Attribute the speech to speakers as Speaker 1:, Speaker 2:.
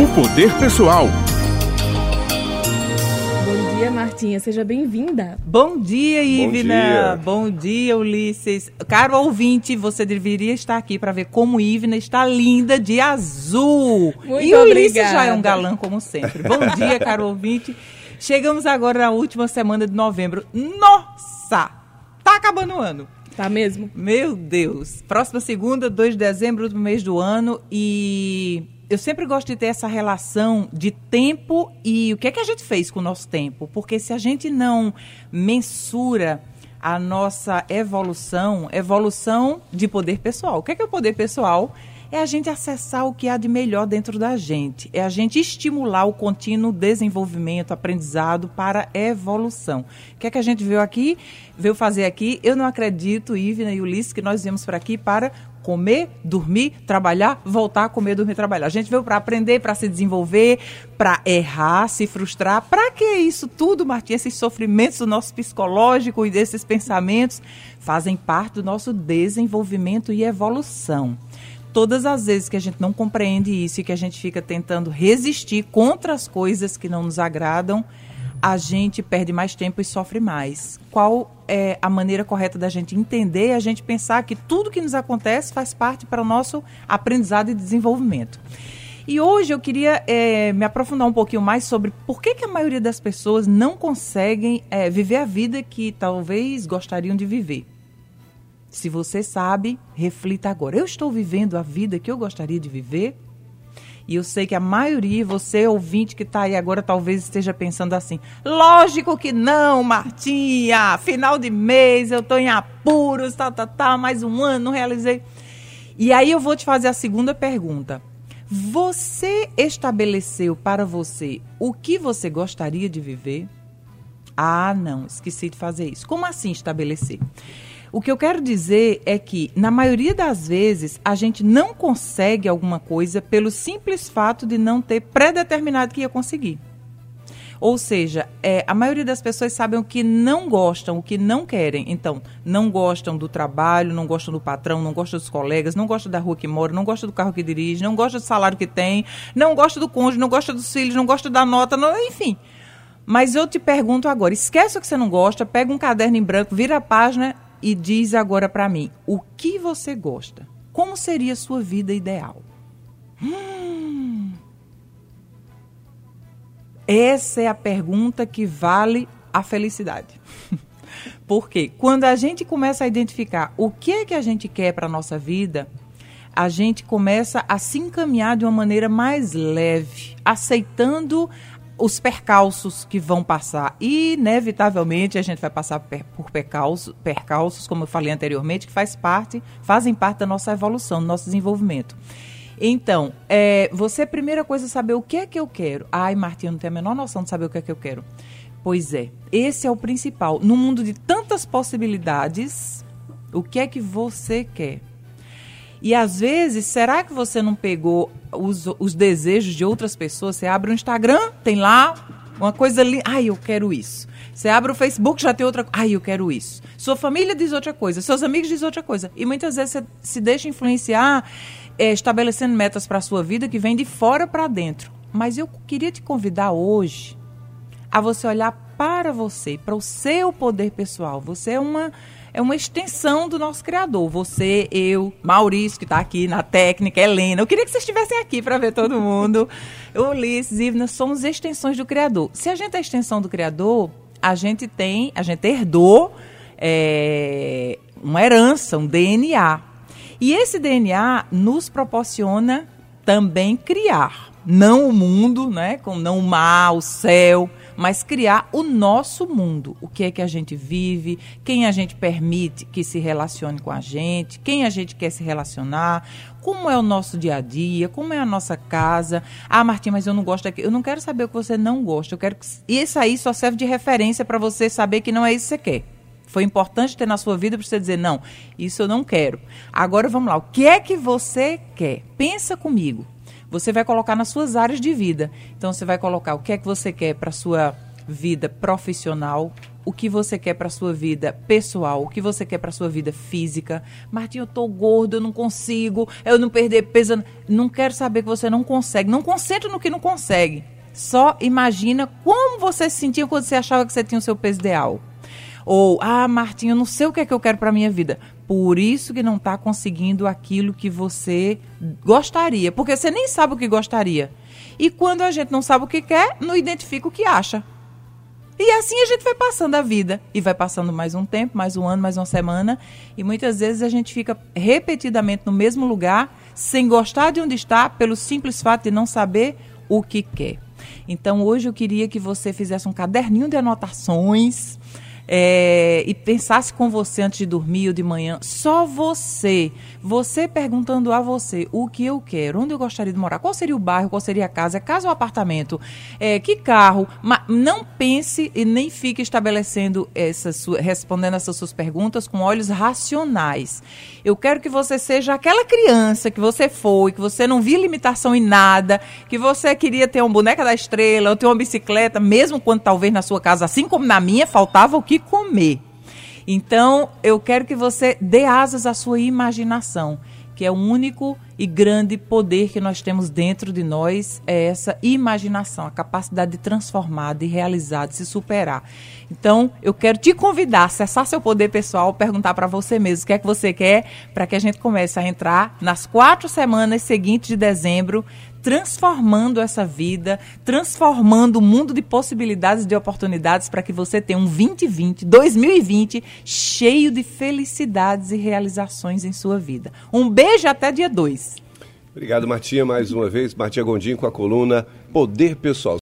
Speaker 1: O Poder Pessoal.
Speaker 2: Bom dia, Martinha. Seja bem-vinda.
Speaker 3: Bom dia, Ivna. Bom dia. Bom dia, Ulisses. Caro ouvinte, você deveria estar aqui para ver como Ivna está linda de azul.
Speaker 2: Muito
Speaker 3: e o Ulisses
Speaker 2: obrigada.
Speaker 3: já é um galã, como sempre. Bom dia, caro ouvinte. Chegamos agora na última semana de novembro. Nossa! Tá acabando o ano.
Speaker 2: Tá mesmo?
Speaker 3: Meu Deus. Próxima segunda, 2 de dezembro do mês do ano. E eu sempre gosto de ter essa relação de tempo e o que é que a gente fez com o nosso tempo. Porque se a gente não mensura a nossa evolução, evolução de poder pessoal. O que é que é o poder pessoal? É a gente acessar o que há de melhor dentro da gente. É a gente estimular o contínuo desenvolvimento, aprendizado para evolução. O que é que a gente veio aqui, veio fazer aqui? Eu não acredito, Ivna e Ulisses, que nós viemos para aqui para comer, dormir, trabalhar, voltar a comer, dormir, trabalhar. A gente veio para aprender, para se desenvolver, para errar, se frustrar. Para que isso tudo, Martim? Esses sofrimentos do nosso psicológico e desses pensamentos fazem parte do nosso desenvolvimento e evolução todas as vezes que a gente não compreende isso e que a gente fica tentando resistir contra as coisas que não nos agradam, a gente perde mais tempo e sofre mais. Qual é a maneira correta da gente entender, a gente pensar que tudo que nos acontece faz parte para o nosso aprendizado e desenvolvimento. E hoje eu queria é, me aprofundar um pouquinho mais sobre por que, que a maioria das pessoas não conseguem é, viver a vida que talvez gostariam de viver. Se você sabe, reflita agora. Eu estou vivendo a vida que eu gostaria de viver? E eu sei que a maioria, você ouvinte que está aí agora, talvez esteja pensando assim: lógico que não, Martinha! Final de mês, eu estou em apuros, tá, tá, tá, mais um ano, não realizei. E aí eu vou te fazer a segunda pergunta. Você estabeleceu para você o que você gostaria de viver? Ah, não, esqueci de fazer isso. Como assim estabelecer? O que eu quero dizer é que, na maioria das vezes, a gente não consegue alguma coisa pelo simples fato de não ter predeterminado que ia conseguir. Ou seja, é, a maioria das pessoas sabem o que não gostam, o que não querem. Então, não gostam do trabalho, não gostam do patrão, não gostam dos colegas, não gostam da rua que mora, não gostam do carro que dirige, não gostam do salário que tem, não gostam do cônjuge, não gostam dos filhos, não gostam da nota, não, enfim. Mas eu te pergunto agora, esquece o que você não gosta, pega um caderno em branco, vira a página e diz agora para mim, o que você gosta? Como seria a sua vida ideal? Hum. Essa é a pergunta que vale a felicidade. Porque quando a gente começa a identificar o que é que a gente quer para a nossa vida, a gente começa a se encaminhar de uma maneira mais leve, aceitando os percalços que vão passar. Inevitavelmente, a gente vai passar por percalços, percalços, como eu falei anteriormente, que faz parte, fazem parte da nossa evolução, do nosso desenvolvimento. Então, é, você, primeira coisa, saber o que é que eu quero. Ai, Martinha, não tenho a menor noção de saber o que é que eu quero. Pois é, esse é o principal. No mundo de tantas possibilidades, o que é que você quer? E às vezes, será que você não pegou os, os desejos de outras pessoas? Você abre o Instagram, tem lá uma coisa ali, ai, eu quero isso. Você abre o Facebook, já tem outra coisa, ai, eu quero isso. Sua família diz outra coisa, seus amigos dizem outra coisa. E muitas vezes você se deixa influenciar, é, estabelecendo metas para a sua vida que vem de fora para dentro. Mas eu queria te convidar hoje a você olhar para você, para o seu poder pessoal. Você é uma é uma extensão do nosso criador. Você, eu, Maurício, que está aqui na técnica, Helena. Eu queria que vocês estivessem aqui para ver todo mundo. Ulisses, Ivna, somos extensões do criador. Se a gente é extensão do criador, a gente tem, a gente herdou é, uma herança, um DNA. E esse DNA nos proporciona também criar. Não o mundo, né? Com não o mar, o céu, mas criar o nosso mundo. O que é que a gente vive, quem a gente permite que se relacione com a gente, quem a gente quer se relacionar, como é o nosso dia a dia, como é a nossa casa. Ah, Martim, mas eu não gosto daqui. Eu não quero saber o que você não gosta. Eu quero que isso aí só serve de referência para você saber que não é isso que você quer. Foi importante ter na sua vida para você dizer, não, isso eu não quero. Agora vamos lá, o que é que você quer? Pensa comigo você vai colocar nas suas áreas de vida. Então você vai colocar o que é que você quer para sua vida profissional, o que você quer para sua vida pessoal, o que você quer para sua vida física. Martinho, eu tô gordo, eu não consigo, eu não perder peso. Não quero saber que você não consegue. Não concentre no que não consegue. Só imagina como você se sentia quando você achava que você tinha o seu peso ideal. Ou, ah, Martinho, eu não sei o que é que eu quero para minha vida. Por isso que não está conseguindo aquilo que você gostaria. Porque você nem sabe o que gostaria. E quando a gente não sabe o que quer, não identifica o que acha. E assim a gente vai passando a vida. E vai passando mais um tempo, mais um ano, mais uma semana. E muitas vezes a gente fica repetidamente no mesmo lugar, sem gostar de onde está, pelo simples fato de não saber o que quer. Então hoje eu queria que você fizesse um caderninho de anotações é, e pensasse com você antes de dormir ou de manhã, só você, você perguntando a você o que eu quero, onde eu gostaria de morar, qual seria o bairro, qual seria a casa, é casa ou apartamento, é, que carro, mas não pense e nem fique estabelecendo essas, respondendo essas suas perguntas com olhos racionais. Eu quero que você seja aquela criança que você foi, que você não via limitação em nada, que você queria ter uma boneca da estrela ou ter uma bicicleta, mesmo quando talvez na sua casa, assim como na minha, faltava o que comer. Então, eu quero que você dê asas à sua imaginação, que é o único e grande poder que nós temos dentro de nós, é essa imaginação, a capacidade de transformar, de realizar, de se superar. Então, eu quero te convidar a acessar seu poder pessoal, perguntar para você mesmo o que é que você quer, para que a gente comece a entrar nas quatro semanas seguintes de dezembro transformando essa vida, transformando o mundo de possibilidades de oportunidades para que você tenha um 2020, 2020 cheio de felicidades e realizações em sua vida. Um beijo até dia 2.
Speaker 1: Obrigado, Martinha, mais uma vez. Martinha Gondim com a coluna Poder Pessoal.